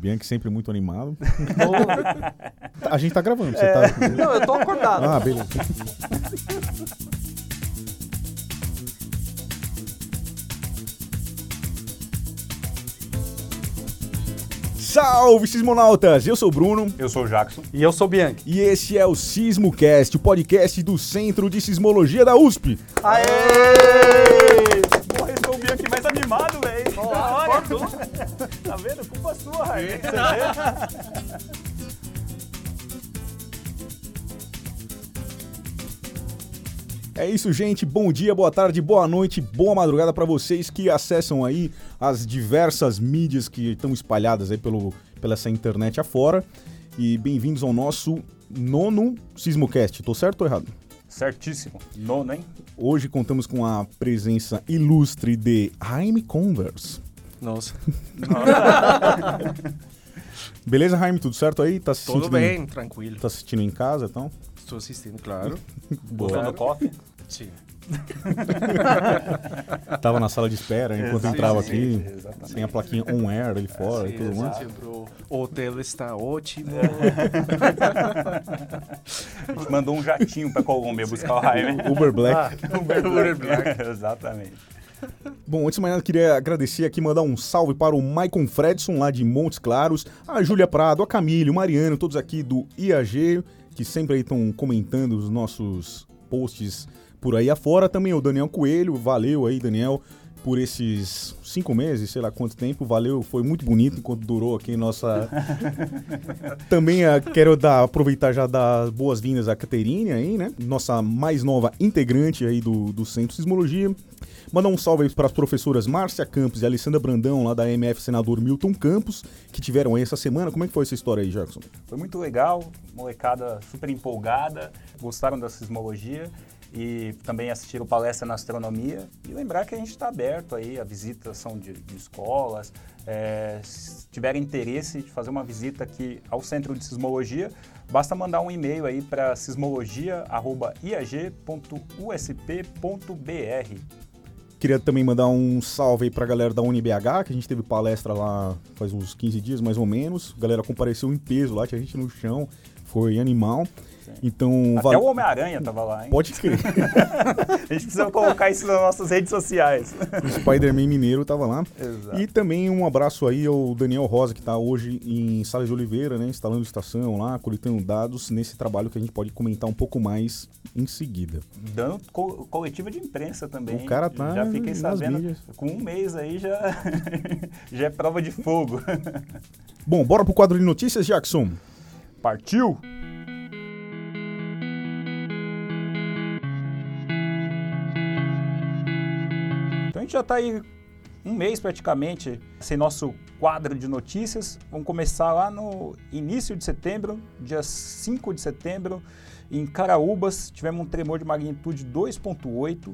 Bianchi sempre muito animado. a gente tá gravando, você tá. Não, eu tô acordado. Ah, beleza. Salve, sismonautas! Eu sou o Bruno Eu sou o Jackson. E eu sou o Bianchi. e este é o SismoCast, o podcast do Centro de Sismologia da USP. Aê! Tá vendo? Culpa sua, Raí. É isso, gente. Bom dia, boa tarde, boa noite, boa madrugada para vocês que acessam aí as diversas mídias que estão espalhadas aí pelo, pela essa internet afora. E bem-vindos ao nosso nono Sismocast. Tô certo ou errado? Certíssimo. Nono, hein? Hoje contamos com a presença ilustre de Jaime Converse. Nossa. Beleza, Jaime? Tudo certo aí? Tá se Tudo sentindo- bem, tranquilo. Tá assistindo em casa então? Estou assistindo, claro. Gostou do coffee? Sim. Tava na sala de espera enquanto Exatamente, entrava aqui, exatamente. sem a plaquinha on air ali fora e Sim, tudo mais. o hotel está ótimo. A gente mandou um jatinho pra Colômbia buscar o Jaime. Uber Black. Uber Black. Exatamente. Bom, antes de mais nada, queria agradecer aqui, mandar um salve para o Maicon Fredson, lá de Montes Claros, a Júlia Prado, a Camille, o Mariano, todos aqui do IAG, que sempre aí estão comentando os nossos posts por aí afora. Também o Daniel Coelho, valeu aí, Daniel, por esses cinco meses, sei lá quanto tempo, valeu, foi muito bonito enquanto durou aqui nossa... Também ah, quero dar, aproveitar já dar boas-vindas à Caterine aí, né? Nossa mais nova integrante aí do, do Centro Sismologia. Mandar um salve aí para as professoras Márcia Campos e Alessandra Brandão, lá da MF Senador Milton Campos, que tiveram aí essa semana. Como é que foi essa história aí, Jackson? Foi muito legal, molecada super empolgada, gostaram da sismologia e também assistiram palestra na astronomia. E lembrar que a gente está aberto aí a visitação de, de escolas. É, se tiverem interesse de fazer uma visita aqui ao Centro de Sismologia, basta mandar um e-mail aí para sismologia.iag.usp.br. Queria também mandar um salve aí pra galera da UniBH, que a gente teve palestra lá faz uns 15 dias mais ou menos. A galera compareceu em peso lá, tinha gente no chão, foi animal. Então, Até vale- o Homem-Aranha tava lá, hein? pode crer. A gente precisa colocar isso nas nossas redes sociais. o Spider-Man Mineiro tava lá. Exato. E também um abraço aí ao Daniel Rosa, que está hoje em Salles de Oliveira, né, instalando estação lá, coletando dados nesse trabalho que a gente pode comentar um pouco mais em seguida. Dando co- coletiva de imprensa também. O cara tá Já fiquei sabendo. mídias. Com um mês aí já, já é prova de fogo. Bom, bora pro quadro de notícias, Jackson. Partiu? Gente já está aí um mês praticamente sem nosso quadro de notícias. Vamos começar lá no início de setembro, dia 5 de setembro, em Caraúbas, tivemos um tremor de magnitude 2.8.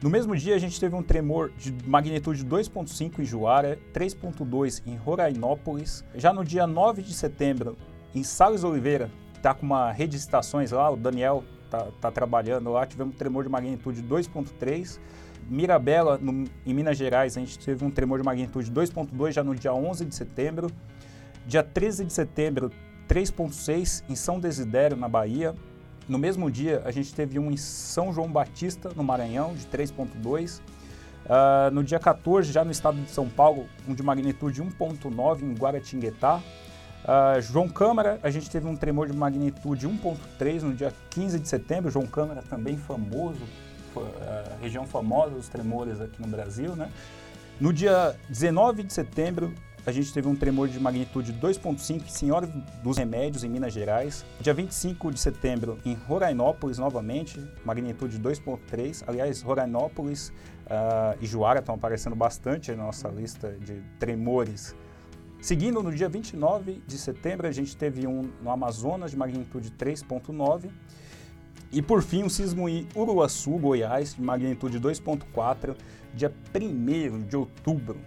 No mesmo dia, a gente teve um tremor de magnitude 2.5 em Juara, 3.2 em Rorainópolis. Já no dia 9 de setembro, em Salles Oliveira, tá com uma rede de estações lá, o Daniel tá, tá trabalhando lá, tivemos um tremor de magnitude 2.3. Mirabela, no- em Minas Gerais, a gente teve um tremor de magnitude 2.2 já no dia 11 de setembro. Dia 13 de setembro, 3.6 em São Desidério, na Bahia. No mesmo dia, a gente teve um em São João Batista, no Maranhão, de 3.2. Ah, no dia 14, já no estado de São Paulo, um de magnitude 1.9 em Guaratinguetá. Ah, João Câmara, a gente teve um tremor de magnitude 1.3 no dia 15 de setembro. João Câmara também famoso, fa- ah, região famosa dos tremores aqui no Brasil, né? No dia 19 de setembro, a gente teve um tremor de magnitude 2.5 em Senhora dos Remédios, em Minas Gerais. Dia 25 de setembro, em Rorainópolis, novamente, magnitude 2.3. Aliás, Rorainópolis ah, e Juara estão aparecendo bastante na nossa lista de tremores. Seguindo, no dia 29 de setembro, a gente teve um no Amazonas de magnitude 3.9. E por fim, um sismo em Uruaçu, Goiás, de magnitude 2.4, dia 1 de outubro.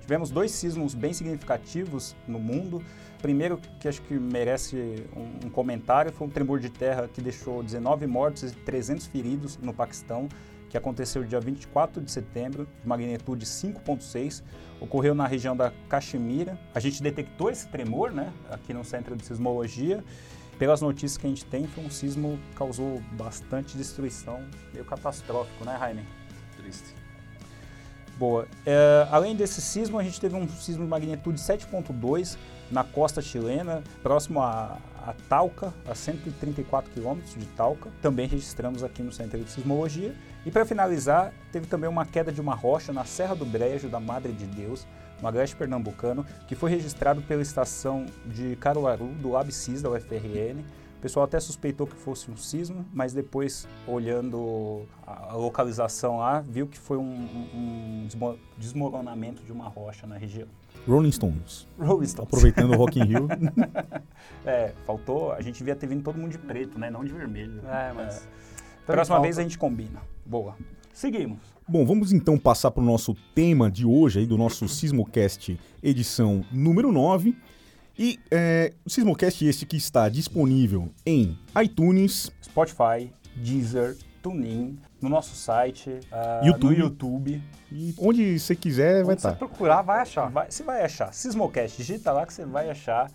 Tivemos dois sismos bem significativos no mundo. Primeiro, que acho que merece um, um comentário, foi um tremor de terra que deixou 19 mortos e 300 feridos no Paquistão, que aconteceu dia 24 de setembro, de magnitude 5.6, ocorreu na região da Caxemira. A gente detectou esse tremor, né, aqui no Centro de Sismologia. Pelas notícias que a gente tem, foi um sismo que causou bastante destruição, meio catastrófico, né, Jaime? Triste. Boa. É, além desse sismo, a gente teve um sismo de magnitude 7.2 na costa chilena, próximo a, a Talca, a 134 quilômetros de Talca. Também registramos aqui no Centro de Sismologia. E para finalizar, teve também uma queda de uma rocha na Serra do Brejo da Madre de Deus, agreste pernambucano, que foi registrado pela estação de Caruaru, do LabSIS da UFRN. O pessoal até suspeitou que fosse um sismo, mas depois, olhando a localização lá, viu que foi um, um desmo- desmoronamento de uma rocha na região. Rolling Stones. Rolling Stones. Aproveitando o Rock in Rio. É, faltou, a gente devia ter vindo todo mundo de preto, né? Não de vermelho. É, mas... É. Próxima falta. vez a gente combina. Boa. Seguimos. Bom, vamos então passar para o nosso tema de hoje, aí, do nosso Sismocast edição número 9. E é, o Sismocast este que está disponível em iTunes, Spotify, Deezer, TuneIn, no nosso site, ah, YouTube. no YouTube. e onde você quiser vai Onde você estar. procurar, vai achar. Vai, você vai achar. Sismocast, digita lá que você vai achar.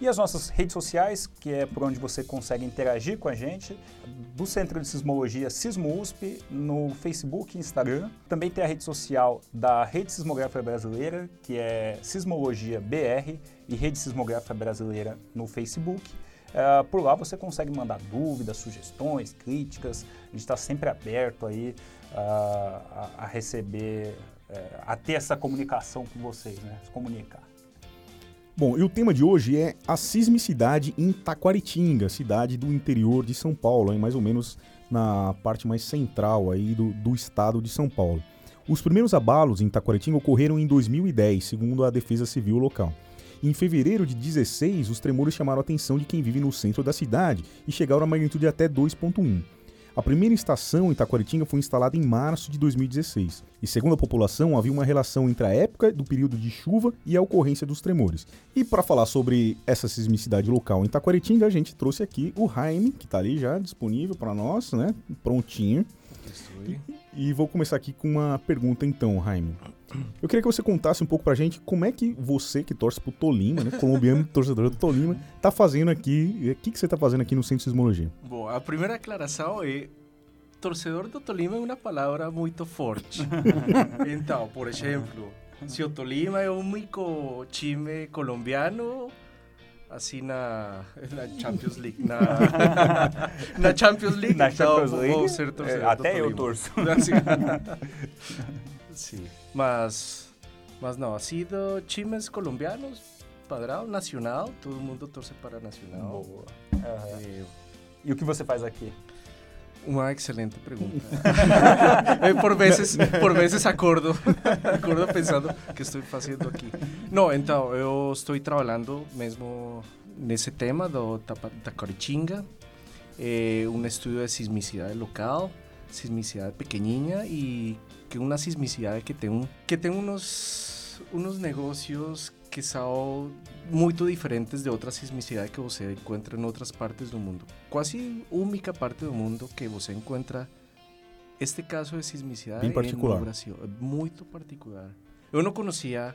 E as nossas redes sociais, que é por onde você consegue interagir com a gente, do Centro de Sismologia Sismo USP, no Facebook e Instagram. Também tem a rede social da Rede Sismográfica Brasileira, que é Sismologia BR, e Rede Sismográfica Brasileira no Facebook. Eh, por lá você consegue mandar dúvidas, sugestões, críticas. A gente está sempre aberto aí ah, a, a receber, eh, a ter essa comunicação com vocês, né? Se comunicar. Bom, e o tema de hoje é a sismicidade em Taquaritinga, cidade do interior de São Paulo, aí mais ou menos na parte mais central aí do, do estado de São Paulo. Os primeiros abalos em Taquaritinga ocorreram em 2010, segundo a Defesa Civil local. Em fevereiro de 16, os tremores chamaram a atenção de quem vive no centro da cidade e chegaram a magnitude até 2.1. A primeira estação em Taquaritinga foi instalada em março de 2016. E segundo a população, havia uma relação entre a época do período de chuva e a ocorrência dos tremores. E para falar sobre essa sismicidade local em Taquaritinga, a gente trouxe aqui o Jaime, que está ali já disponível para nós, né? Prontinho. Aí. E vou começar aqui com uma pergunta então, Jaime. Eu queria que você contasse um pouco pra gente como é que você, que torce pro Tolima, né, colombiano torcedor do Tolima, tá fazendo aqui, o que, que você tá fazendo aqui no Centro de Sismologia? Bom, a primeira aclaração é torcedor do Tolima é uma palavra muito forte. então, por exemplo, se o Tolima é o único time colombiano assim na, na Champions League, na, na Champions League, Na então Champions League, vou ser torcedor é, até eu torço. Assim. Sim, mas, mas não, ha sido times colombianos, padrão, nacional, todo mundo torce para nacional. Boa. Aham. Eh, E o que você faz aqui? Uma excelente pergunta. Eh, por vezes, por vezes acordo, acordo pensando que estou fazendo aqui. Não, então eu estou trabalhando mesmo nesse tema do Taquaritinga, é um estudo de sismicidade local, sismicidade pequenininha e que uma sismicidade que tem que tem uns uns negócios que são muito diferentes de outras sismicidades que você encontra em outras partes do mundo. Quase única parte do mundo que você encontra este caso de sismicidade Bem particular. no Brasil. É muito particular. Eu não conhecia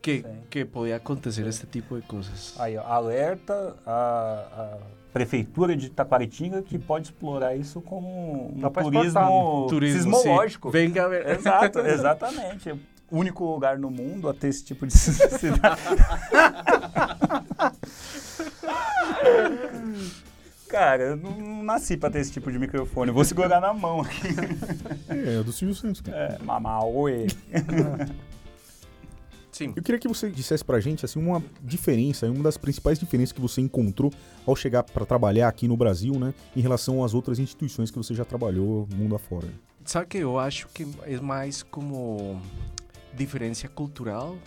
que, Sim. que podia acontecer este tipo de coisas. Aí, ó, alerta a, a prefeitura de Taquaritinga que pode explorar isso como um turismo, exportar. Turismo sismológico. sim. Venga ver. Exato, exatamente. Único lugar no mundo a ter esse tipo de cidade. Cara, eu não nasci pra ter esse tipo de microfone. Eu vou segurar na mão aqui. É, é do Silvio Santos, cara. É, mamauê. Sim. Eu queria que você dissesse pra gente assim uma diferença, uma das principais diferenças que você encontrou ao chegar pra trabalhar aqui no Brasil, né, em relação às outras instituições que você já trabalhou mundo afora. Sabe que eu acho que é mais como diferença cultural,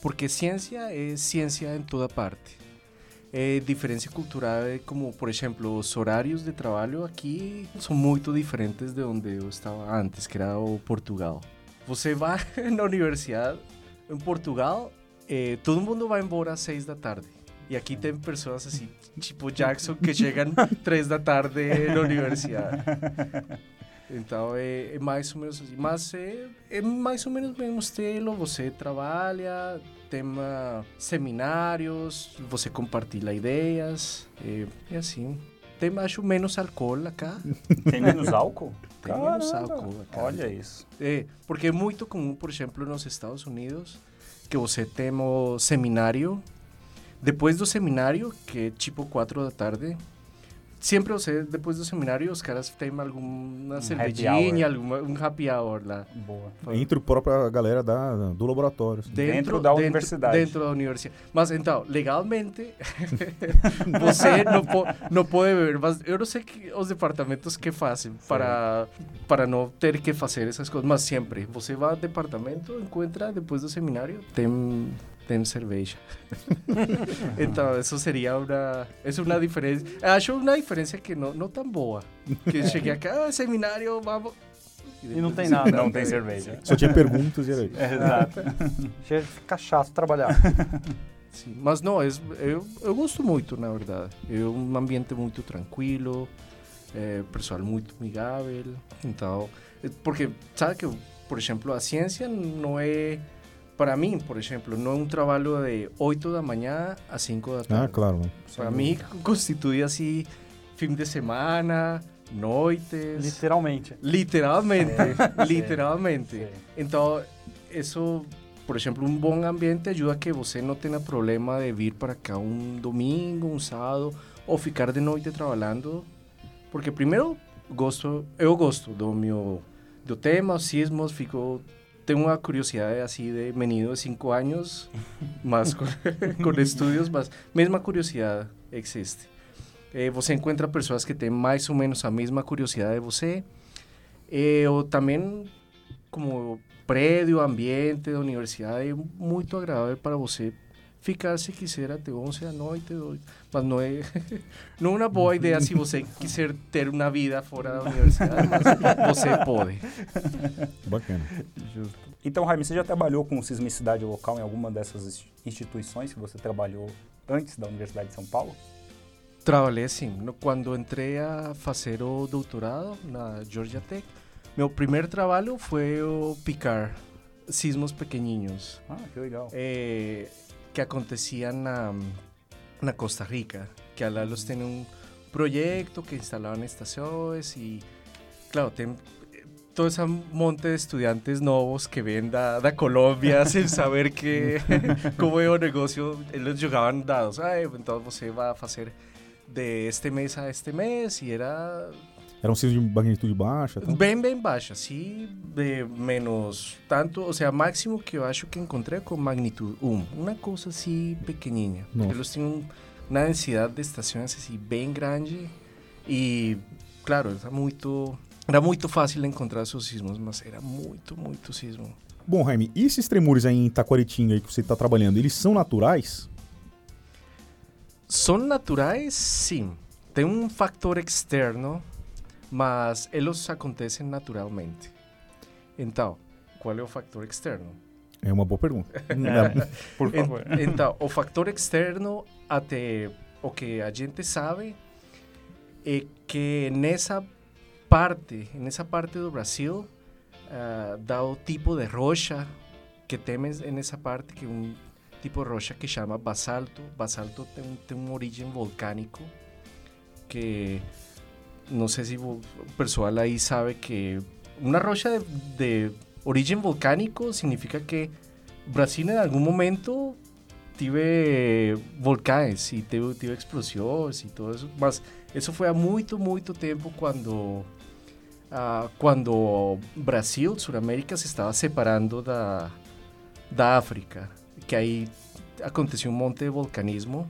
porque ciência é ciência em toda parte. É diferença cultural como, por exemplo, os horários de trabalho aqui são muito diferentes de onde eu estava antes, que era o Portugal. Você vai na universidade em Portugal, eh, todo mundo vai embora às seis da tarde. E aqui tem pessoas assim, tipo Jackson, que chegam três da tarde na universidade. Então é, é, mais ou menos assim. Mas é, é mais ou menos o mesmo estilo. Você trabalha, tem seminários, você compartilha ideias. É, é assim. Tem, acho, menos álcool acá. Tem menos álcool? Tem menos álcool acá. Olha isso. É, porque é muito comum, por exemplo, nos Estados Unidos, que você tem o seminário. Depois do seminário, que é tipo 4 da tarde, sempre você, depois do seminário, os caras têm alguma Um cervejinha, alguma, um happy hour lá. Boa. Entre a própria galera da, do laboratório. assim. Dentro da universidade. Dentro da universidade. Mas então, legalmente, você não, po não pode beber. Mas eu não sei que, os departamentos que fazem para, para não ter que fazer essas coisas. Mas sempre, você vai ao departamento, encontra depois do seminário, tem tem cerveja. então, isso seria uma, é uma diferença. Acho uma diferença que não, não tão boa. Que cheguei cá, ah, seminário, vamos. E não tem nada. Não tem cerveja. Só tinha perguntas e era isso. É, exato. Chega de ficar chato trabalhar. Sim, mas não, é, eu, eu gosto muito, na verdade. É um ambiente muito tranquilo, é, pessoal muito amigável. Então, é, porque, sabe que, por exemplo, a ciência não é para mim, por exemplo, não é um trabalho de 8 da manhã a 5 da tarde. Ah, claro. Para mim, constitui assim, fim de semana, noites. Literalmente. Literalmente. Sim. literalmente. Sim. Então, isso, por exemplo, um bom ambiente ajuda a que você não tenha problema de vir para cá um domingo, um sábado, ou ficar de noite trabalhando. Porque, primeiro, gosto, eu gosto do meu do tema, os sismos, fico tengo una curiosidad así de menino de 5 años, más con, con estudios, mas mesma curiosidade existe. Eh, você encontra pessoas que têm mais ou menos a mesma curiosidade de você, eh, ou também como prédio, ambiente da universidade, é muito agradável para você ficar se quiser até 11 da noite, mas não é, não é uma boa ideia se você quiser ter uma vida fora da universidade, mas você pode. Bacana. Justo. Então, Jaime, você já trabalhou com sismicidade local em alguma dessas ins- instituições que você trabalhou antes da Universidade de São Paulo? Trabalhei sim. Quando entrei a fazer o doutorado na Georgia Tech, meu primeiro trabalho foi o picar sismos pequenininhos Ah, que legal. eh, que aconteciam na, na Costa Rica, que lá eles têm um projeto que instalavam estações e, claro, tem eh, todo esse monte de estudantes novos que vêm da, da Colômbia sem saber que como é o negócio, eles jogavam dados. Ah, então você vai fazer de este mês a este mês e era Era um sismo de magnitude baixa? Então? bem, bem baixa, de menos tanto, o sea, máximo que eu acho que encontrei com magnitude 1, uma coisa assim pequenininha. Nossa. Eles tinham uma densidade de estações assim bem grande e, claro, era muito, era muito fácil encontrar esses sismos, mas era muito, muito sismo. Bom, Jaime, e esses tremores aí em Taquaritinga aí que você está trabalhando, eles são naturais? São naturais, sim. Tem um fator externo, mas eles acontecem naturalmente. Então, qual é o fator externo? É uma boa pergunta. Por favor. Então, o fator externo, até o que a gente sabe, é que nessa parte, nessa parte do Brasil, dá o tipo de rocha que tem nessa parte, que é um tipo de rocha que chama basalto. Basalto tem, um- tem uma origem volcânico, que não sei se o pessoal aí sabe que uma rocha de, de origem volcânico significa que Brasil em algum momento tive volcães e teve, tive explosões e tudo isso, mas isso foi há muito, muito tempo quando ah, quando Brasil, Sudamérica se estava separando da da África, que aí aconteceu um monte de volcanismo.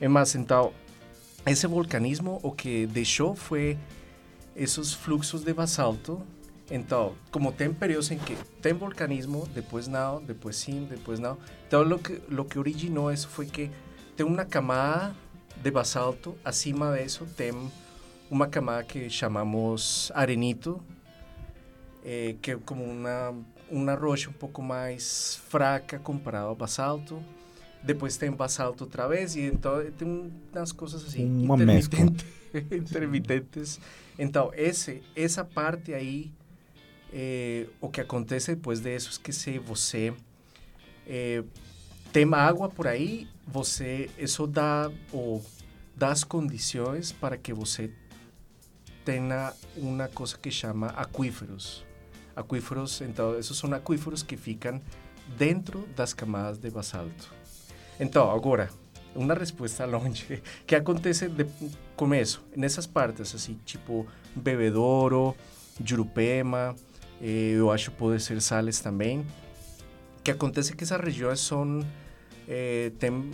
É mas então esse volcanismo o que deixou foi esses fluxos de basalto então, como tem períodos em que tem volcanismo, depois não, depois sim, depois não. Então, o que, lo que originou isso foi que tem uma camada de basalto, acima disso tem uma camada que chamamos arenito, eh, que como uma, uma rocha um pouco mais fraca comparado ao basalto. Depois tem basalto outra vez, e então tem umas coisas assim, Uma mescla. intermitente- intermitentes. Então, esse, essa parte aí, eh, o que acontece depois disso é que se você eh, tem água por aí, você, isso dá, o, dá as condições para que você tenha uma coisa que chama aquíferos. Aquíferos, então, esses são aquíferos que ficam dentro das camadas de basalto. Então, agora, uma resposta longe. que acontece de começo? Nessas partes, assim, tipo Bebedouro, Jurupema, eh, eu acho que pode ser Sales também. que acontece que essas regiões são... Eh, tem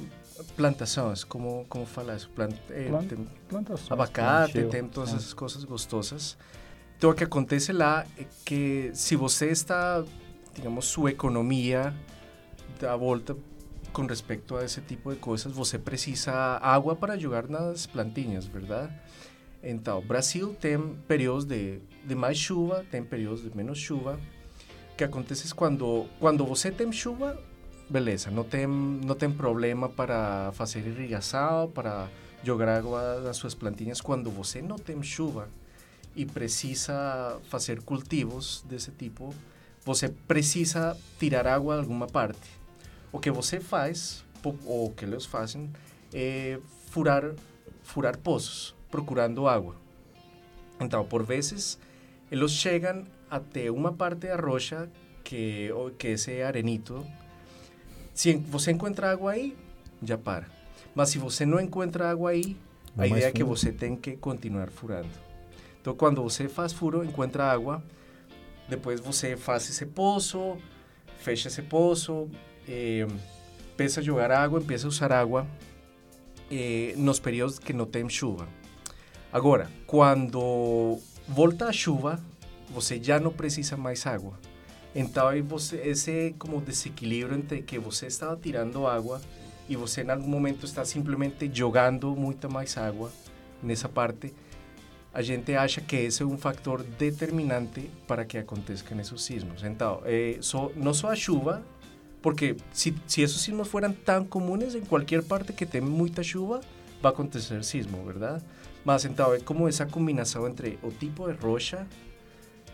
plantações, como, como fala isso? Plant, eh, Plan- tem- Plantações. abacate, tem todas É. essas coisas gostosas. Então, o que acontece lá é que se você está, digamos, sua economia dá volta com respeito a esse tipo de coisas, você precisa água para jogar nas plantinhas, verdade? Então, Brasil tem períodos de, de mais chuva, tem períodos de menos chuva. Que acontece é quando, você tem chuva, beleza, não tem, não tem problema para fazer irrigação, para jogar água nas suas plantinhas. Quando você não tem chuva e precisa fazer cultivos desse tipo, você precisa tirar água de alguma parte. O que você faz, ou que eles fazem, é furar, furar poços, procurando água. Então, por vezes, eles chegam até uma parte da rocha, que, que esse arenito. Se você encontra água aí, já para. Mas se você não encontra água aí, Vai a ideia é que você tem que continuar furando. Então, quando você faz furo, encontra água, depois você faz esse poço, fecha esse poço, eh, empieza a jogar água, empieza a usar água eh, nos períodos que não tem chuva. Agora, quando volta a chuva, você já não precisa mais água. Então, aí você, esse como desequilíbrio entre que você estava tirando água e você em algum momento está simplesmente jogando muita mais água nessa parte, a gente acha que esse é um fator determinante para que aconteçam esses sismos. Então, não só a chuva, porque se, se esses sismos fueran tão comunes em qualquer parte que tem muita chuva, vai acontecer sismo, verdade? Mas então é como essa combinação entre o tipo de rocha,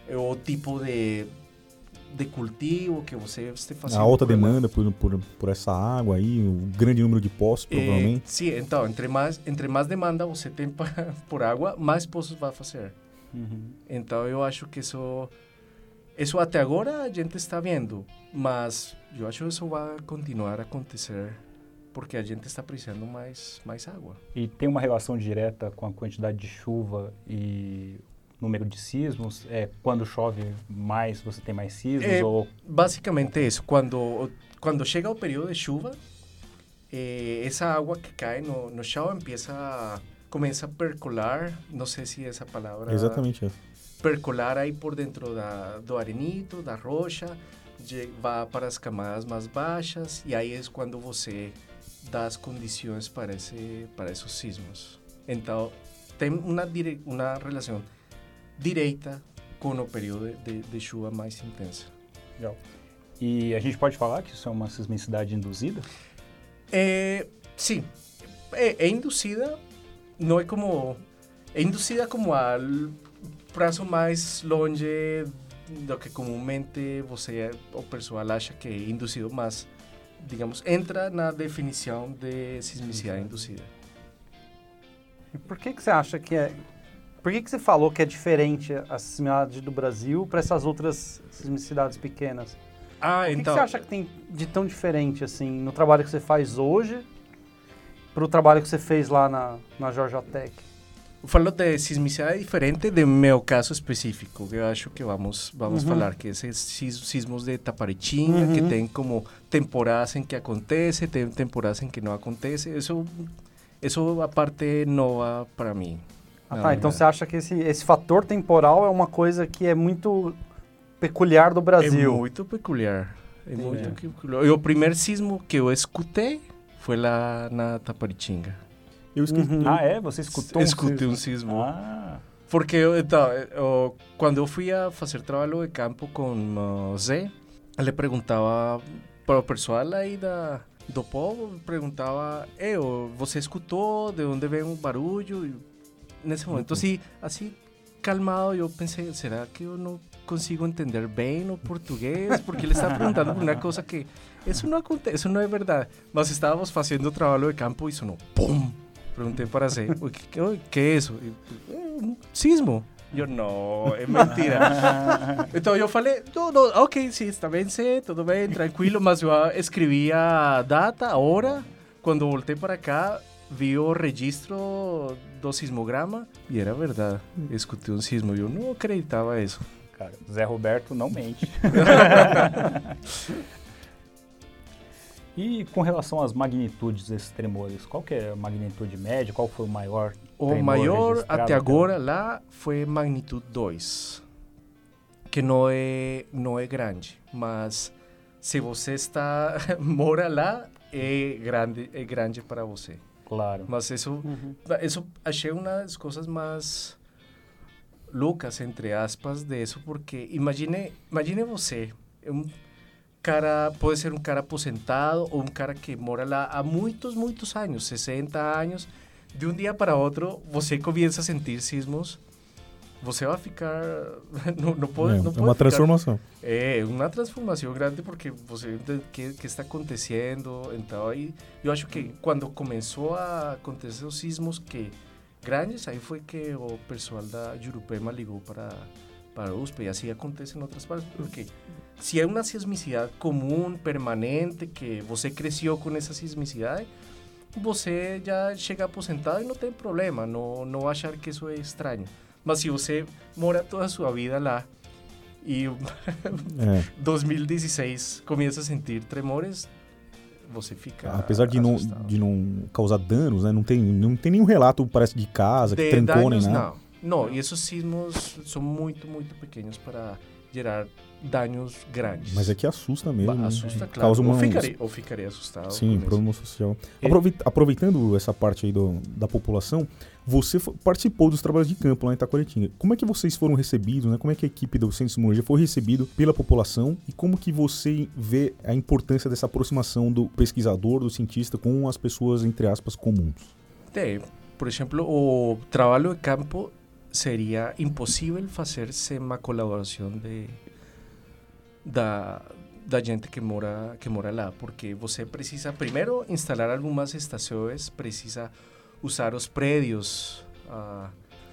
eh, o tipo de, de cultivo que você está fazendo. A alta ela. demanda por, por, por essa água aí, o grande número de poços, Eh, provavelmente. sim, então, entre mais, entre mais demanda você tem por água, mais poços vai fazer. Uhum. Então eu acho que isso isso até agora a gente está vendo, mas eu acho que isso vai continuar a acontecer porque a gente está precisando mais mais água. E tem uma relação direta com a quantidade de chuva e número de sismos? É, quando chove mais, você tem mais sismos? É, ou... Basicamente isso, quando quando chega o período de chuva, eh, essa água que cai no, no chão empieza a, começa a percolar, não sei se essa palavra Exatamente essa. Percolar aí por dentro da, do arenito, da rocha, vai para as camadas mais baixas e aí é quando você dá as condições para, esse, para esses sismos. Então, tem uma, dire, uma relação direita com o período de, de chuva mais intensa. E a gente pode falar que isso é uma sismicidade induzida? É, sim, é, é induzida, não é como... É induzida como a prazo mais longe do que comumente você, o pessoal acha que é induzido, mas, digamos, entra na definição de sismicidade induzida. E por que, que você acha que é. Por que, que você falou que é diferente a sismicidade do Brasil para essas outras sismicidades pequenas? Ah, O que, então... que você acha que tem de tão diferente assim no trabalho que você faz hoje para o trabalho que você fez lá na, na Georgia Tech? Falo de sismicidade diferente do meu caso específico, que eu acho que vamos, vamos Uhum. falar, que esses sis- sismos de Taparitinga, que Uhum. tem como temporadas em que acontece, tem temporadas em que não acontece, isso, isso a parte nova para mim. Ah, tá, então é. você acha que esse, esse fator temporal é uma coisa que é muito peculiar do Brasil? É muito peculiar. É Entendi. muito peculiar. E o primeiro sismo que eu escutei foi lá na Taparitinga. Eu esqueci. Uhum. Ah, é? Você escutou Escutei um um sismo? sismo. Ah, Porque então, eu, quando eu fui a fazer trabalho de campo com o Zé, ele perguntava para o pessoal aí da, do povo perguntava, eu, você escutou de onde vem o barulho? E nesse momento, assim, assim, calmado, eu pensei, será que eu não consigo entender bem o português? Porque ele está perguntando por uma coisa que isso não acontece, isso não é verdade. Mas estávamos fazendo trabalho de campo e sonou, pum! Perguntei para você, o que, o que é isso? E, "É um sismo. Eu, não, é mentira. Então eu falei, não, não, ok, sim, está bem, sim, tudo bem, tranquilo, mas eu escrevi a data, a hora, quando voltei para cá, vi o registro do sismograma e era verdade, eu escutei um sismo, eu não acreditava isso. Cara, Zé Roberto não mente. e com relação às magnitudes desses tremores, qual que é a magnitude média? Qual foi o maior O tremor maior até até agora lá foi magnitude 2, que não é, não é grande, mas se você está mora lá, é grande, é grande para você. Claro. Mas isso, Uhum. isso achei uma das coisas mais loucas, entre aspas, de isso, porque imagine, imagine você, um cara, pode ser um cara aposentado ou um cara que mora lá há muitos, muitos anos, 60 anos, de um dia para outro, você começa a sentir sismos, você vai ficar, não, não pode, É, não pode uma ficar- transformação. é uma transformação grande porque você entende que que está acontecendo. Então aí eu acho que quando começou a acontecer os sismos que grandes, aí foi que o pessoal da Jurupema ligou para para a USP e assim acontece em outras partes, porque se é uma sismicidade comum, permanente, que você cresceu com essa sismicidade, você já chega aposentado e não tem problema, não, não achar que isso é estranho. Mas se você mora toda a sua vida lá e É. 2016 começa a sentir tremores, você fica Apesar de não, assustado. de não causar danos, né? Não tem, não tem nenhum relato, parece, de casa, que De trancou nem danos, nada. não. Não, e esses sismos são muito, muito pequenos para gerar danos grandes. Mas é que assusta mesmo. Ba- né? assusta, claro. Causa uma... Eu ficarei, eu ficarei assustado. Sim, problema social. E- Aproveit- Aproveitando essa parte aí do, da população, você participou dos trabalhos de campo lá em Itacoretinga. Como é que vocês foram recebidos, né? Como é que a equipe do Centro de Sismologia foi recebido pela população e como que você vê a importância dessa aproximação do pesquisador, do cientista com as pessoas, entre aspas, comuns? Tem, por exemplo, o trabalho de campo seria impossível fazer sem uma colaboração de da da gente que mora que mora lá, porque você precisa primeiro instalar algumas estações, precisa usar os prédios, ah,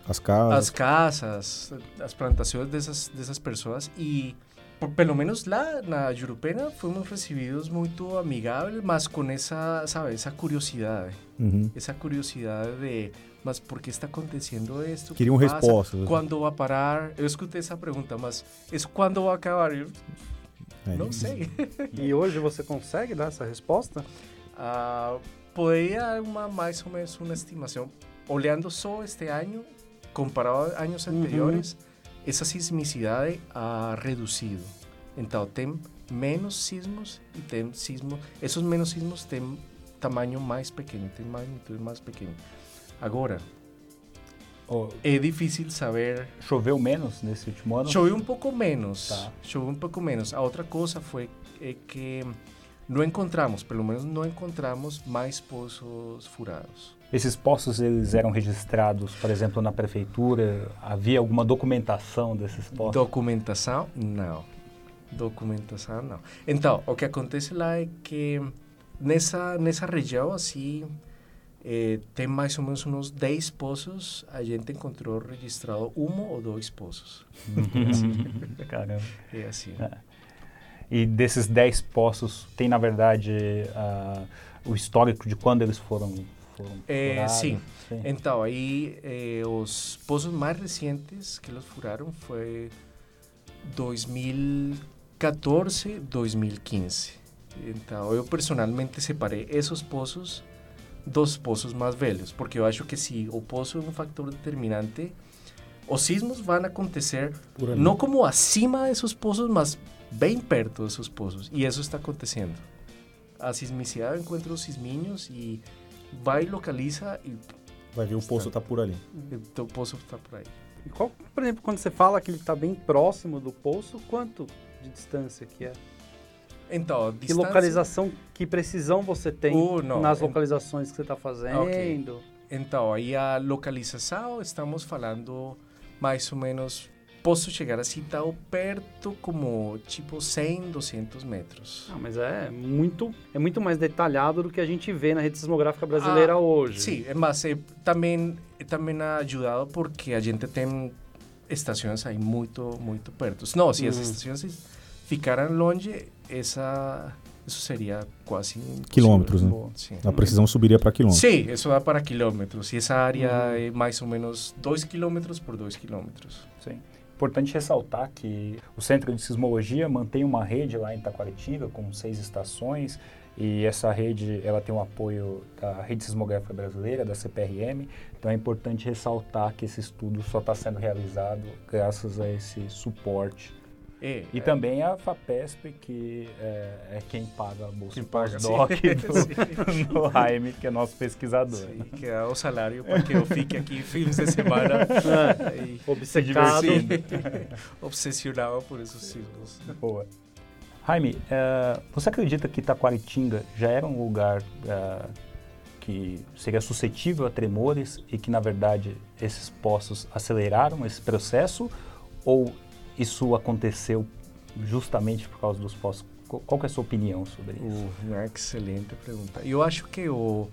As casas. as casas, as plantações dessas dessas pessoas e por, pelo menos lá na Jurupena fomos recebidos muito amigáveis, mas com essa, sabe, essa curiosidade Uhum. essa curiosidade de, mas por que está acontecendo? ¿Qué Queriam respostas. Quando vai parar? Eu escutei essa pergunta, mas isso quando vai acabar? Eu não sei. E hoje você consegue dar essa resposta? Ah, poderia uma mais ou menos uma estimação. Olhando só este ano, comparado a anos Uhum. anteriores, essa sismicidade ha reduzido. Então tem menos sismos e tem sismos. Esses menos sismos têm tamanho mais pequeno, tem magnitude mais pequena. Agora, Ô, é difícil saber. choveu menos nesse último ano? Choveu um pouco menos. Tá. Choveu um pouco menos. A outra coisa foi é que não encontramos, pelo menos não encontramos mais poços furados. Esses poços eles eram registrados, por exemplo, na prefeitura? Havia alguma documentação desses poços? Documentação, não. Documentação, não. Então, o que acontece lá é que nessa, nessa região, assim, eh, tem mais ou menos uns 10 poços. A gente encontrou registrado um ou dois poços. Caramba. É assim. E desses 10 poços, tem na verdade ah, o histórico de quando eles foram, foram É, furados? sim. Então, aí eh, os poços mais recentes que eles furaram foi 2014, 2015. Então, eu personalmente separei esses poços dos poços mais velhos, porque eu acho que se o poço é um fator determinante, os sismos vão acontecer não como acima desses poços, mas bem perto desses poços. E isso está acontecendo. A sismicidade encontra os sisminhos e vai localiza e Vai ver o poço tá por ali. o poço está por aí. E qual, por exemplo, quando você fala que ele está bem próximo do poço, quanto de distância que é? Então, Que distância... localização, que precisão você tem Uh, não, nas localizações que você está fazendo? Então, aí a localização, estamos falando mais ou menos... Posso chegar assim tão perto como, tipo, 100, 200 metros. Ah, mas é muito, é muito mais detalhado do que a gente vê na rede sismográfica brasileira Ah, hoje. Sim, mas eh, também, também ha ajudado porque a gente tem estações aí muito, muito perto. Não, se as Uhum. estações ficaram longe, essa, isso seria quase... Quilômetros, né? Sim. A precisão subiria para quilômetros. Sim, isso dá para quilômetros. E essa área Uhum. é mais ou menos 2 quilômetros por 2 quilômetros. Sim. Importante ressaltar que o Centro de Sismologia mantém uma rede lá em Taquaritinga com seis estações e essa rede ela tem o apoio da Rede Sismográfica Brasileira, da CPRM. Então é importante ressaltar que esse estudo só está sendo realizado graças a esse suporte. É, E também a FAPESP, que é, é quem paga a bolsa Quem paga, pós-doc sim. do, do Jaime, que é nosso pesquisador. sim, que é o salário para que eu fique aqui fins de semana e Obcecado. Obsessionado por esses signos. Boa. Jaime, eh, você acredita que Taquaritinga já era um lugar eh, que seria suscetível a tremores e que, na verdade, esses poços aceleraram esse processo? Ou isso aconteceu justamente por causa dos? Qu- Qual é a sua opinião sobre isso? Uma excelente pergunta. Eu acho que o,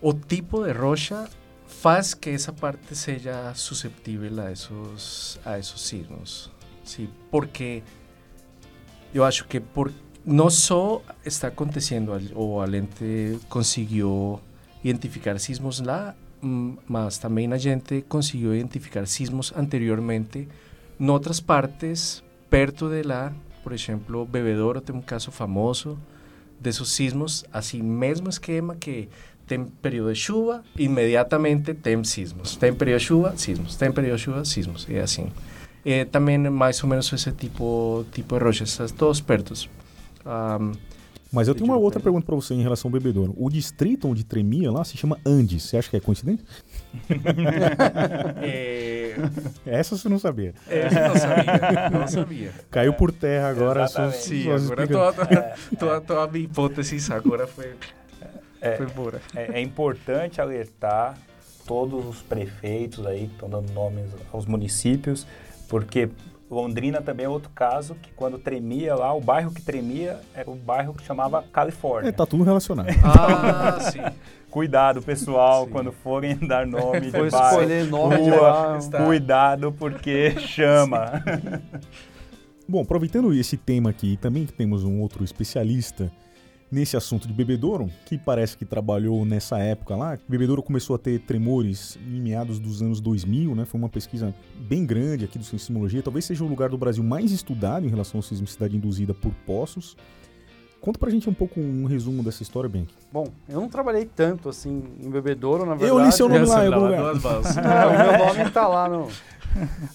o tipo de rocha faz que essa parte seja susceptível a esses, a esses signos. Sim, porque eu acho que por, não só está acontecendo, al- ou a gente conseguiu identificar sismos lá, mm, mas também a gente conseguiu identificar sismos anteriormente em outras partes perto de lá. Por exemplo, Bebedouro tem um caso famoso desses sismos, assim, mesmo esquema que tem período de chuva, imediatamente tem sismos. Tem período de chuva, sismos. Tem período de chuva, sismos. E assim. Eh, também mais ou menos esse tipo, tipo de rochas, todos pertos. Ahm, Mas eu tenho uma outra pergunta para você em relação ao bebedouro. O distrito onde tremia lá se chama Andes. Você acha que é coincidência? eh, Essa você não sabia. eh, não sabia, não sabia. Caiu por terra agora. Só, Exatamente. Sim, só agora explica- toda, toda, toda a minha hipótese agora foi, É, foi embora. é, é importante alertar todos os prefeitos aí que estão dando nomes aos municípios, porque Londrina também é outro caso que quando tremia lá, o bairro que tremia era o bairro que chamava Califórnia. É, tá tudo relacionado. Ah, sim. Cuidado, pessoal, Sim. quando forem dar nome Foi de bairro. escolher nome de rua. Está- Cuidado, porque chama. Bom, aproveitando esse tema aqui, também que temos um outro especialista nesse assunto de bebedouro, que parece que trabalhou nessa época lá. Bebedouro começou a ter tremores em meados dos anos 2000, né? Foi uma pesquisa bem grande aqui do Sismologia. Talvez seja o lugar do Brasil mais estudado em relação à sismicidade induzida por poços. Conta pra gente um pouco um resumo dessa história, Benk. Bom, eu não trabalhei tanto assim em bebedouro, na verdade. Eu li seu nome lá em Essa algum lá, lugar. duas mãos. É, o meu nome tá lá no.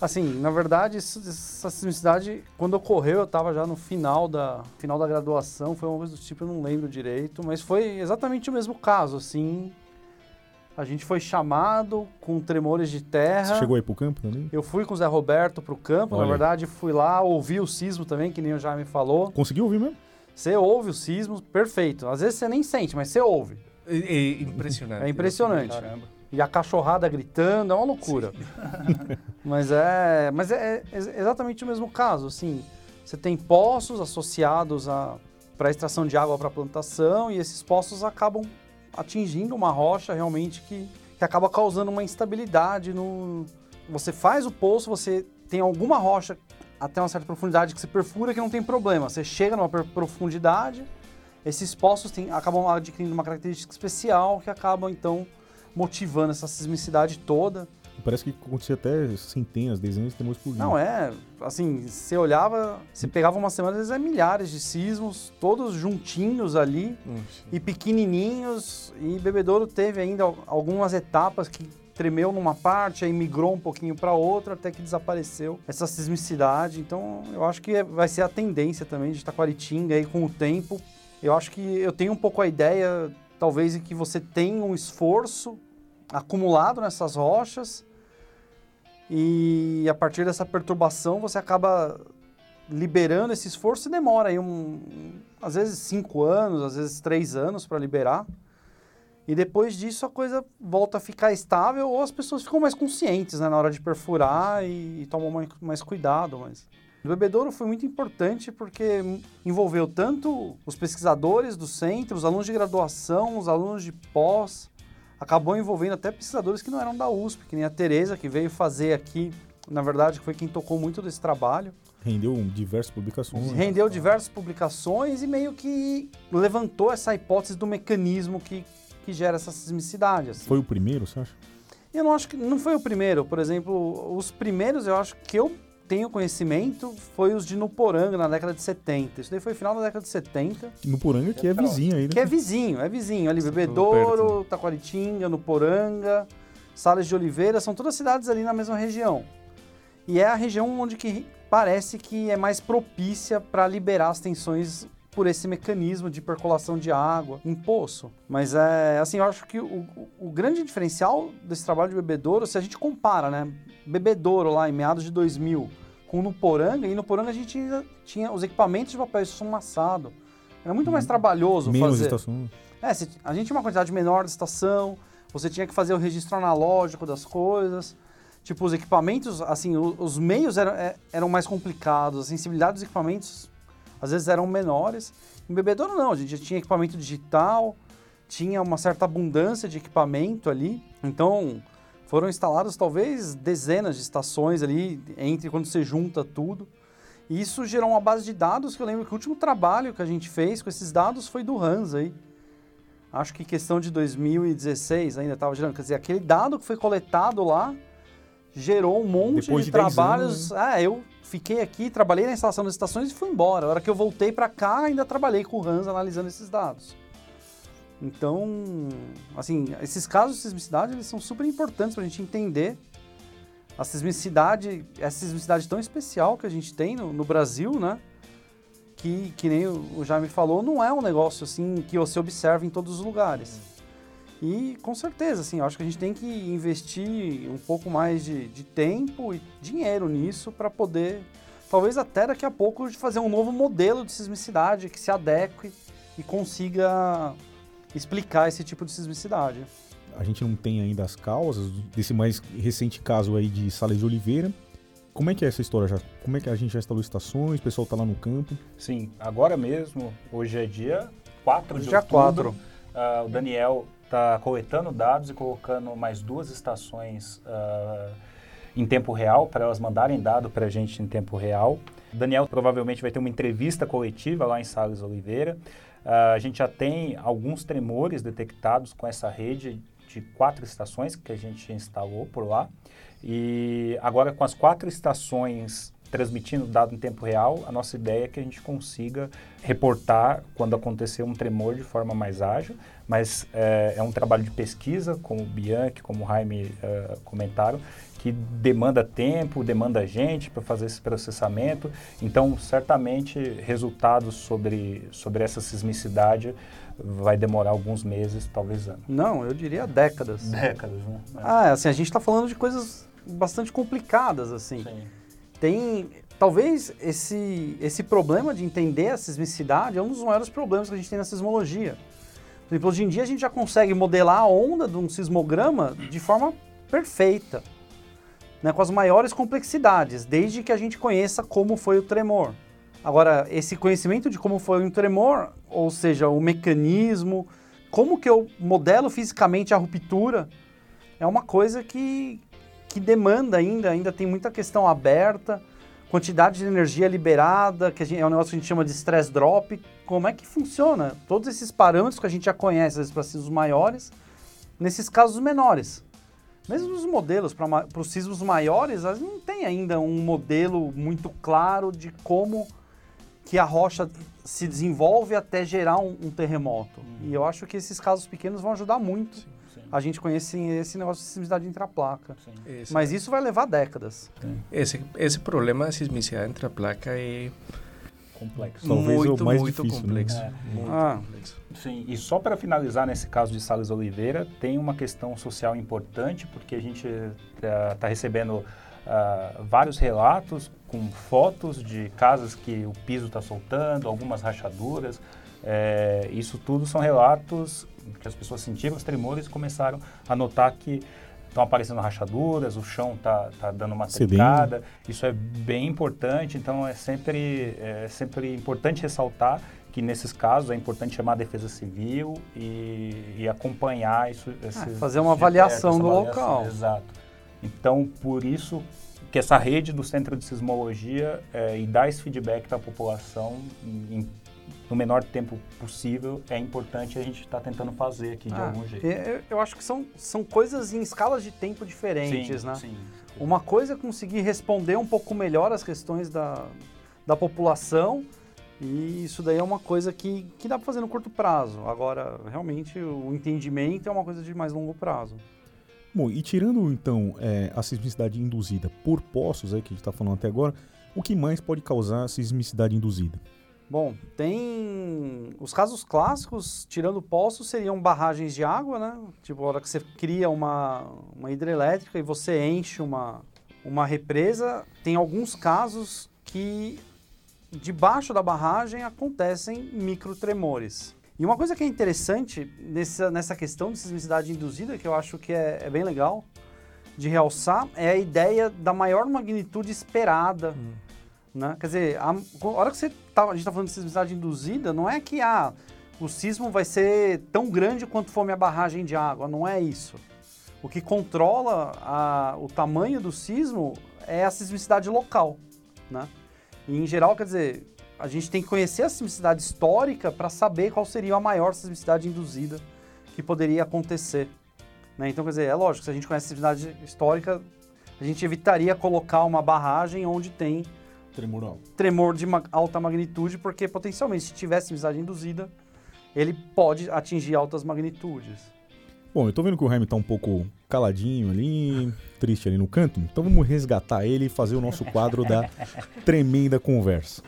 Assim, na verdade, essa sismicidade, quando ocorreu, eu estava já no final da, final da graduação, foi uma coisa do tipo, eu não lembro direito, mas foi exatamente o mesmo caso, assim. A gente foi chamado com tremores de terra. Você chegou aí pro campo também? Eu fui com o Zé Roberto pro campo, Olha. na verdade, fui lá, ouvi o sismo também, que nem o Jaime falou. Conseguiu ouvir mesmo? Você ouve o sismo, perfeito. Às vezes você nem sente, mas você ouve. É, é impressionante. É impressionante. Caramba. E a cachorrada gritando, é uma loucura. mas é, mas é, é exatamente o mesmo caso, assim. Você tem poços associados a para extração de água para plantação e esses poços acabam atingindo uma rocha realmente que, que acaba causando uma instabilidade no você faz o poço, você tem alguma rocha até uma certa profundidade que você perfura que não tem problema. Você chega numa profundidade, esses poços têm- acabam adquirindo uma característica especial que acabam então motivando essa sismicidade toda. Parece que acontecia até centenas, dezenas de tremores por dia. Não é, assim, você olhava, você pegava uma semana, às vezes é milhares de sismos, todos juntinhos ali Hum, e pequenininhos. E Bebedouro teve ainda al- algumas etapas que tremeu numa parte, aí migrou um pouquinho para outra, até que desapareceu essa sismicidade. Então, eu acho que é- vai ser a tendência também de Taquaritinga aí com o tempo. Eu acho que eu tenho um pouco a ideia, talvez, que você tem um esforço acumulado nessas rochas e a partir dessa perturbação você acaba liberando esse esforço e demora aí um, às vezes cinco anos, às vezes três anos para liberar. E depois disso a coisa volta a ficar estável ou as pessoas ficam mais conscientes né, na hora de perfurar e, e tomam mais, mais cuidado. Mas o bebedouro foi muito importante porque envolveu tanto os pesquisadores do centro, os alunos de graduação, os alunos de pós, acabou envolvendo até pesquisadores que não eram da USP, que nem a Tereza, que veio fazer aqui, na verdade, foi quem tocou muito desse trabalho. Rendeu diversas publicações. Rendeu diversas publicações e meio que levantou essa hipótese do mecanismo que, que gera essa sismicidade. Assim. Foi o primeiro, você acha? Eu não acho que não foi o primeiro. Por exemplo, os primeiros eu acho que eu tenho conhecimento foi os de Nuporanga, na década de 70. Isso daí foi final da década de 70. Nuporanga que é vizinho aí, né? Que é vizinho, é vizinho. Ali, Bebedouro, Taquaritinga, Nuporanga, Sales de Oliveira, são todas cidades ali na mesma região. E é a região onde que parece que é mais propícia para liberar as tensões por esse mecanismo de percolação de água em poço. Mas é assim, eu acho que o, o, grande diferencial desse trabalho de bebedouro, se a gente compara, né, bebedouro lá em meados de 2000 com Nuporanga, e no Poranga a gente tinha, tinha os equipamentos de papel esfumaçado. Era muito mais uhum. trabalhoso Menos fazer. estação. É, a gente tinha uma quantidade menor de estação, você tinha que fazer o registro analógico das coisas. Tipo, os equipamentos, assim, os, os meios eram, é, eram mais complicados, a sensibilidade dos equipamentos às vezes eram menores. Em bebedouro não, a gente já tinha equipamento digital, tinha uma certa abundância de equipamento ali. Então, foram instaladas talvez dezenas de estações ali, entre quando você junta tudo. E isso gerou uma base de dados que eu lembro que o último trabalho que a gente fez com esses dados foi do Hans aí. Acho que questão de 2016 ainda estava gerando. Quer dizer, aquele dado que foi coletado lá gerou um monte Depois de, de trabalhos. Anos, né? Ah, eu fiquei aqui, trabalhei na instalação das estações e fui embora. A hora que eu voltei para cá, ainda trabalhei com o Hans analisando esses dados. Então, assim, esses casos de sismicidade, eles são super importantes para a gente entender a sismicidade, essa sismicidade tão especial que a gente tem no, no Brasil, né? Que, que nem o Jaime falou, não é um negócio assim que você observa em todos os lugares. E com certeza, assim, eu acho que a gente tem que investir um pouco mais de, de tempo e dinheiro nisso para poder, talvez até daqui a pouco, fazer um novo modelo de sismicidade que se adeque e consiga explicar esse tipo de sismicidade. A gente não tem ainda as causas desse mais recente caso aí de Sales de Oliveira. Como é que é essa história já? Como é que a gente já instalou estações, o pessoal está lá no campo? Sim, agora mesmo, hoje é dia 4 de dia outubro. 4. Uh, o Daniel está coletando dados e colocando mais duas estações uh, em tempo real, para elas mandarem dado para a gente em tempo real. Daniel provavelmente vai ter uma entrevista coletiva lá em Sales Oliveira. Uh, a gente já tem alguns tremores detectados com essa rede de quatro estações que a gente instalou por lá. E agora, com as quatro estações transmitindo dado em tempo real, a nossa ideia é que a gente consiga reportar quando acontecer um tremor de forma mais ágil, mas é, é um trabalho de pesquisa, como o Bianchi, como o Jaime uh, comentaram, que demanda tempo, demanda gente para fazer esse processamento. Então, certamente, resultados sobre, sobre essa sismicidade vai demorar alguns meses, talvez anos. Não, eu diria décadas. Décadas, né? É. Ah, assim, a gente está falando de coisas bastante complicadas, assim. Sim. Tem, talvez esse, esse problema de entender a sismicidade é um dos maiores problemas que a gente tem na sismologia. Por exemplo, hoje em dia a gente já consegue modelar a onda de um sismograma de forma perfeita né, com as maiores complexidades, desde que a gente conheça como foi o tremor. Agora, esse conhecimento de como foi um tremor, ou seja, o mecanismo, como que eu modelo fisicamente a ruptura, é uma coisa que, que demanda ainda, ainda tem muita questão aberta, quantidade de energia liberada, que gente, é um negócio que a gente chama de stress drop, como é que funciona? Todos esses parâmetros que a gente já conhece, às vezes para sismos maiores, nesses casos menores. Mesmo os modelos para os sismos maiores, não tem ainda um modelo muito claro de como que a rocha se desenvolve até gerar um, um terremoto. Uhum. E eu acho que esses casos pequenos vão ajudar muito sim. A gente conhecer esse negócio de sismicidade intraplaca. Mas isso vai levar décadas. Esse, esse problema da sismicidade intraplaca é complexo. Talvez muito, o mais muito difícil, complexo. Né? É. Muito ah. complexo. Sim, e só para finalizar nesse caso de Salles Oliveira, tem uma questão social importante, porque a gente está uh, recebendo uh, vários relatos com fotos de casas que o piso está soltando, algumas rachaduras. É, isso tudo são relatos que as pessoas sentiram os tremores e começaram a notar que estão aparecendo rachaduras, o chão está tá dando uma trincada. Isso é bem importante, então é sempre, é sempre importante ressaltar que nesses casos é importante chamar a defesa civil e, e acompanhar isso. Ah, esses, fazer uma avaliação do avaliação, local. Exato. Então, por isso que essa rede do Centro de Sismologia é, e dar esse feedback para a população em, no menor tempo possível é importante a gente estar tá tentando fazer aqui de ah, algum jeito. Eu, eu, acho que são, são coisas em escalas de tempo diferentes, sim, né? Sim. Uma coisa é conseguir responder um pouco melhor as questões da, da população e isso daí é uma coisa que, que dá para fazer no curto prazo. Agora, realmente, o entendimento é uma coisa de mais longo prazo. Bom, e tirando então é, a sismicidade induzida por poços, aí, que a gente está falando até agora, o que mais pode causar sismicidade induzida? Bom, tem os casos clássicos, tirando poços, seriam barragens de água, né? Tipo, a hora que você cria uma, uma hidrelétrica e você enche uma, uma represa, tem alguns casos que debaixo da barragem acontecem microtremores. E uma coisa que é interessante nessa, nessa questão de sismicidade induzida, que eu acho que é, é bem legal de realçar, é a ideia da maior magnitude esperada. Hum. Né? Quer dizer, a, a hora que você tá, a gente está falando de sismicidade induzida, não é que ah, o sismo vai ser tão grande quanto for minha barragem de água, não é isso. O que controla a, o tamanho do sismo é a sismicidade local, né? E, em geral, quer dizer, a gente tem que conhecer a sismicidade histórica para saber qual seria a maior sismicidade induzida que poderia acontecer. Né? Então, quer dizer, é lógico, se a gente conhece a sismicidade histórica, a gente evitaria colocar uma barragem onde tem tremor, tremor de alta magnitude, porque potencialmente, se tiver sismicidade induzida, ele pode atingir altas magnitudes. Bom, eu tô vendo que o Jaime tá um pouco caladinho ali, triste ali no canto, então vamos resgatar ele e fazer o nosso quadro da tremenda conversa.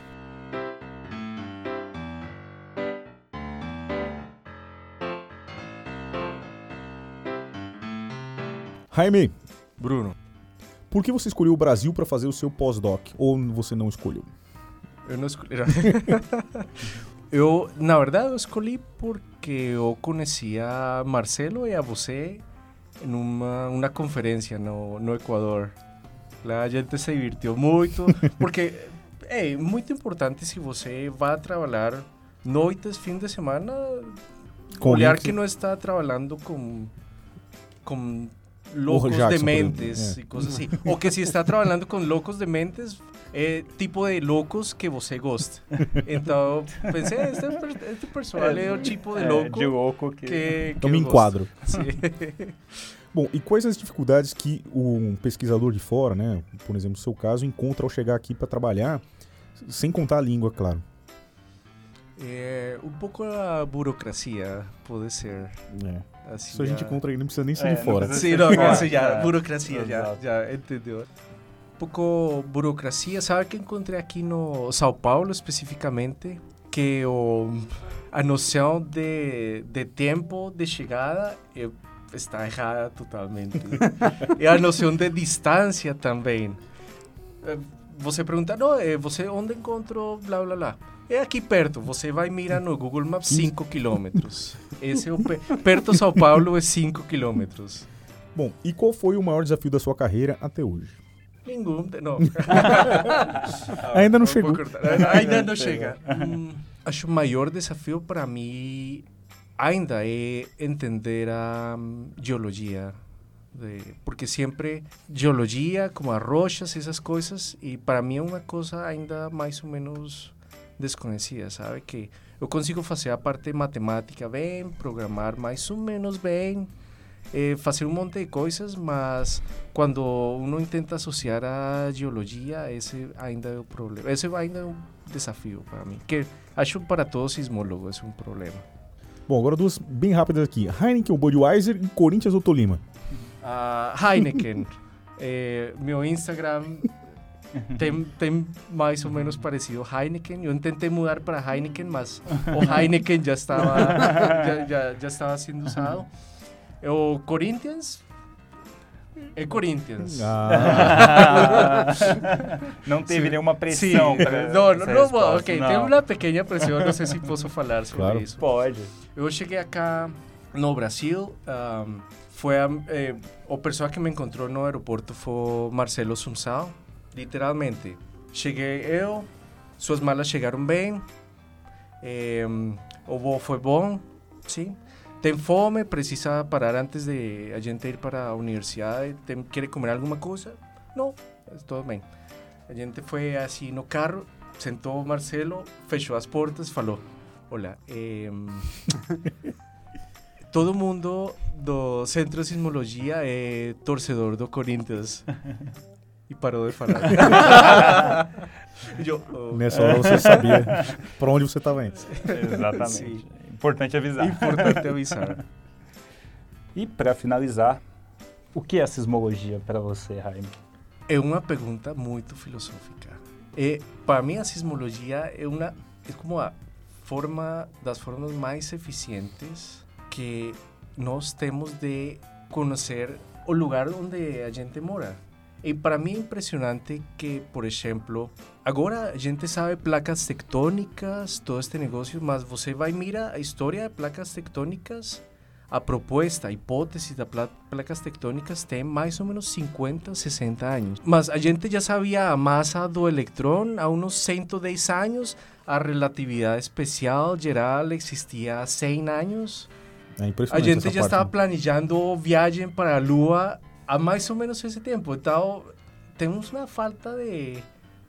Jaime. Bruno. Por que você escolheu o Brasil para fazer o seu pós-doc? Ou você não escolheu? Eu não escolhi. eu, na verdade, eu escolhi porque eu conhecia Marcelo e a você em uma, uma conferência no, no Equador. A gente se divertiu muito, porque é muito importante se você vai trabalhar noites, fim de semana, olhar que não está trabalhando com, com locos Jackson, dementes e coisas assim. Ou que se está trabalhando com loucos dementes, é tipo de loucos que você gosta. Então, pensei, este, este pessoal é, o tipo de louco, de louco que, que, que eu me enquadro. Bom, e quais as dificuldades que um pesquisador de fora, né, por exemplo, no seu caso, encontra ao chegar aqui para trabalhar, sem contar a língua, claro? É, um pouco a burocracia, pode ser. É. Assim, Isso a gente encontra aí, não precisa nem sair é, fora. Sim, não, isso já, burocracia, já, já, entendeu? Um pouco burocracia, sabe que encontrei aqui no São Paulo especificamente? Que o, a noção de, de tempo de chegada é, está errada totalmente. e a noção de distância também. Eh, você pergunta, não, eh, você onde encontrou blá blá blá? É aqui perto, você vai mirar no Google Maps 5 quilômetros. Esse é o perto São Paulo é 5 quilômetros. Bom, e qual foi o maior desafio da sua carreira até hoje? Nenhum, não. Ainda não chegou. Ainda não chega. Hum, acho o maior desafio para mim ainda é entender a um, geologia. De, porque sempre geologia, como as rochas, essas coisas, e para mim é uma coisa ainda mais ou menos desconhecida, sabe? Que eu consigo fazer a parte matemática bem, programar mais ou menos bem, eh, fazer um monte de coisas, mas quando uno tenta associar a geologia, esse ainda é o problema. Esse ainda é um desafio para mim, que acho para todo sismólogo é um problema. Bom, agora duas bem rápidas aqui. Heineken Budweiser e Corinthians ou Tolima? Uh, Heineken. eh, meu Instagram tem, tem mais ou menos parecido Heineken. Eu tentei mudar para Heineken, mas o Heineken já estava já, já, já estava sendo usado. O Corinthians É Corinthians. Ah, não teve Sim. nenhuma Sim, pressão pra não, não, não, resposta, ok, não. tem uma pequena pressão, não sei se posso falar sobre Claro. isso. Pode. Eu cheguei acá no Brasil, um, foi a, eh, o pessoa que me encontrou no aeroporto foi Marcelo Sunsal, literalmente. Cheguei eu, suas malas chegaram bem, eh, o voo foi bom, sim. Tem fome, precisa parar antes de a gente ir para a universidade, tem, quer comer alguma coisa? Não, tudo bem. A gente foi assim no carro, sentou Marcelo, fechou as portas, falou: Olha, em, todo mundo do Centro de Sismologia é torcedor do Corinthians. E parou de falar. Eu, oh, nessa hora você sabia pra onde você tava indo. Exatamente. Sim. Importante avisar. importante avisar. E para finalizar, o que é a sismologia para você, Jaime? É uma pergunta muito filosófica. E para mim a sismologia é uma é como a forma das formas mais eficientes que nós temos de conhecer o lugar onde a gente mora. E para mim é impressionante que, por exemplo, agora a gente sabe placas tectônicas, todo este negócio, mas você vai mirar a história de placas tectônicas a proposta, a hipótese placas tectônicas tem mais ou menos 50, 60 anos. Mas a gente já sabia a massa do elétron há uns 110 anos, a relatividade especial geral existia há 100 anos. É A gente já parte, estava planejando viagem para a Lua há mais ou menos esse tempo. Então, temos uma falta de,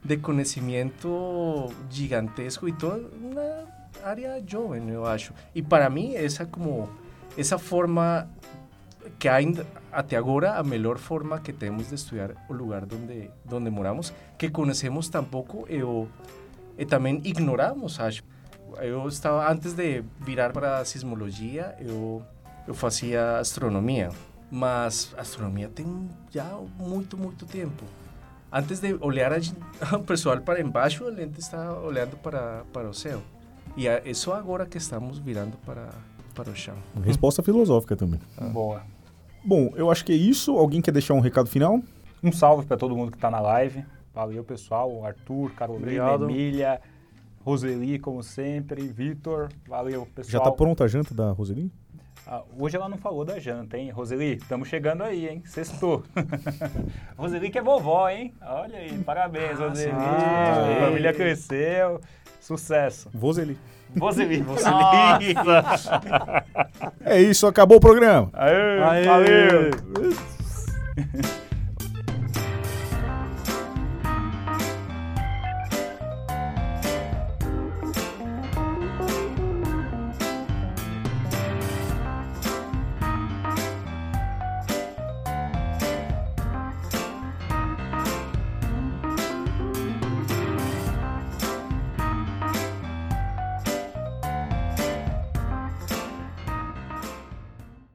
de conhecimento gigantesco e toda uma área jovem, eu acho. E para mim, essa como essa forma que ainda até agora a melhor forma que temos de estudar o lugar onde onde moramos, que conhecemos tão pouco e, o, e também ignoramos, acho. Eu estava antes de virar para a sismologia, eu eu fazia astronomia, mas astronomia tem já muito muito tempo. Antes de olhar a o pessoal para embaixo, a gente está olhando para para o céu. E é só agora que estamos virando para para o chão. Resposta filosófica também. Boa. Bom, eu acho que é isso. Alguém quer deixar um recado final? Um salve para todo mundo que está na live. Valeu, pessoal. Arthur, Carolina, Obrigado. Emília, Roseli, como sempre, Vitor. Valeu, pessoal. Já tá pronta a janta da Roseli? Ah, hoje ela não falou da janta, hein? Roseli, estamos chegando aí, hein? Sextou. Roseli que é vovó, hein? Olha aí, parabéns, Roseli. sim. Família cresceu. Sucesso. Roseli. Roseli, Roseli. É isso, acabou o programa. Aê, Aê. valeu.